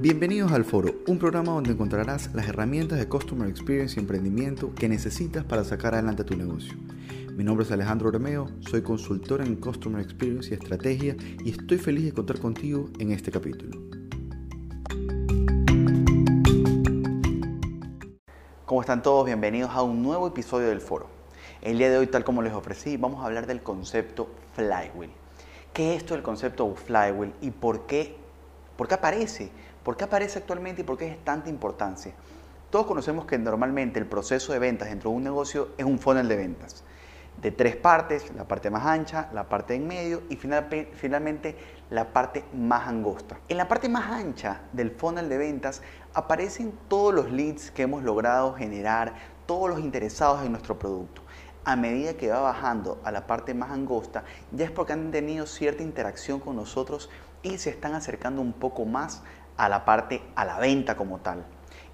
Bienvenidos al Foro, un programa donde encontrarás las herramientas de Customer Experience y emprendimiento que necesitas para sacar adelante tu negocio. Mi nombre es Alejandro Romeo, soy consultor en Customer Experience y Estrategia y estoy feliz de contar contigo en este capítulo. ¿Cómo están todos? Bienvenidos a un nuevo episodio del Foro. El día de hoy, tal como les ofrecí, vamos a hablar del concepto Flywheel. ¿Qué es esto del concepto Flywheel y por qué, por qué aparece? ¿Por qué aparece actualmente y por qué es tanta importancia? Todos conocemos que normalmente el proceso de ventas dentro de un negocio es un funnel de ventas. De tres partes, la parte más ancha, la parte en medio y finalmente la parte más angosta. En la parte más ancha del funnel de ventas aparecen todos los leads que hemos logrado generar, todos los interesados en nuestro producto. A medida que va bajando a la parte más angosta, ya es porque han tenido cierta interacción con nosotros y se están acercando un poco más a la parte, a la venta como tal.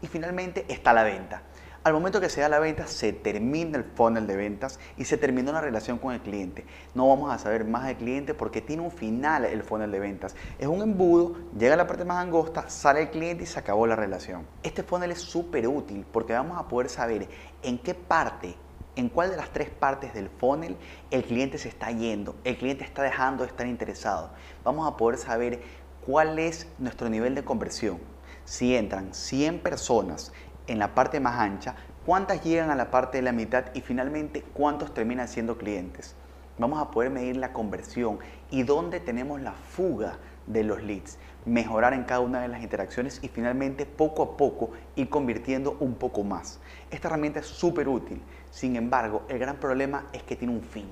Y finalmente está la venta. Al momento que se da la venta, se termina el funnel de ventas y se terminó la relación con el cliente. No vamos a saber más del cliente porque tiene un final el funnel de ventas. Es un embudo, llega a la parte más angosta, sale el cliente y se acabó la relación. Este funnel es súper útil porque vamos a poder saber en qué parte en cuál de las tres partes del funnel el cliente se está yendo, el cliente está dejando de estar interesado. Vamos a poder saber cuál es nuestro nivel de conversión. Si entran 100 personas en la parte más ancha, cuántas llegan a la parte de la mitad y finalmente cuántos terminan siendo clientes. Vamos a poder medir la conversión y dónde tenemos la fuga de los leads, mejorar en cada una de las interacciones y finalmente poco a poco ir convirtiendo un poco más. Esta herramienta es súper útil, sin embargo el gran problema es que tiene un fin.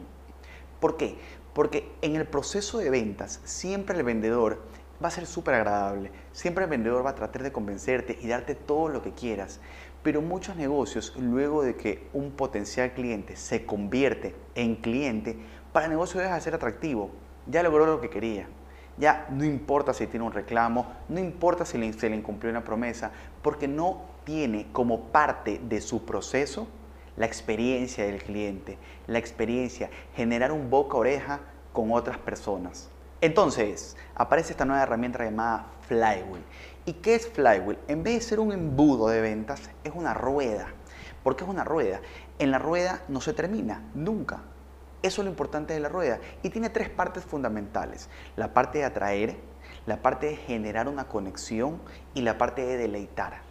¿Por qué? Porque en el proceso de ventas siempre el vendedor va a ser súper agradable. Siempre el vendedor va a tratar de convencerte y darte todo lo que quieras. Pero muchos negocios, luego de que un potencial cliente se convierte en cliente, para el negocio deja de ser atractivo. Ya logró lo que quería. Ya no importa si tiene un reclamo, no importa si se le incumplió una promesa, porque no tiene como parte de su proceso la experiencia del cliente, la experiencia, generar un boca a oreja con otras personas. Entonces, aparece esta nueva herramienta llamada Flywheel. ¿Y qué es Flywheel? En vez de ser un embudo de ventas, es una rueda. ¿Por qué es una rueda? En la rueda no se termina, nunca. Eso es lo importante de la rueda. Y tiene tres partes fundamentales. La parte de atraer, la parte de generar una conexión y la parte de deleitar.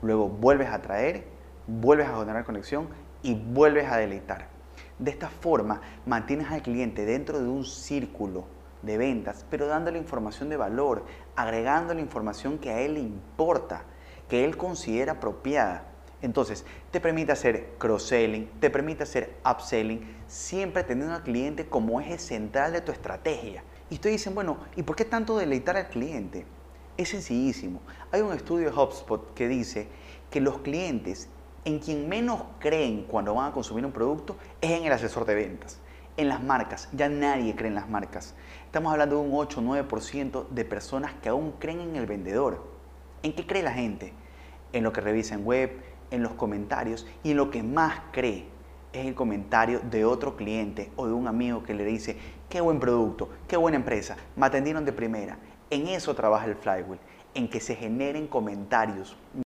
Luego vuelves a atraer, vuelves a generar conexión y vuelves a deleitar. De esta forma mantienes al cliente dentro de un círculo de ventas, pero dándole información de valor, agregando la información que a él le importa, que él considera apropiada. Entonces, te permite hacer cross-selling, te permite hacer upselling, siempre teniendo al cliente como eje central de tu estrategia. Y ustedes dicen, bueno, ¿y por qué tanto deleitar al cliente? Es sencillísimo. Hay un estudio de HubSpot que dice que los clientes en quien menos creen cuando van a consumir un producto es en el asesor de ventas en las marcas. Ya nadie cree en las marcas. Estamos hablando de un 8 o 9% de personas que aún creen en el vendedor. ¿En qué cree la gente? En lo que revisa en web, en los comentarios y en lo que más cree es el comentario de otro cliente o de un amigo que le dice, qué buen producto, qué buena empresa, me atendieron de primera. En eso trabaja el flywheel, en que se generen comentarios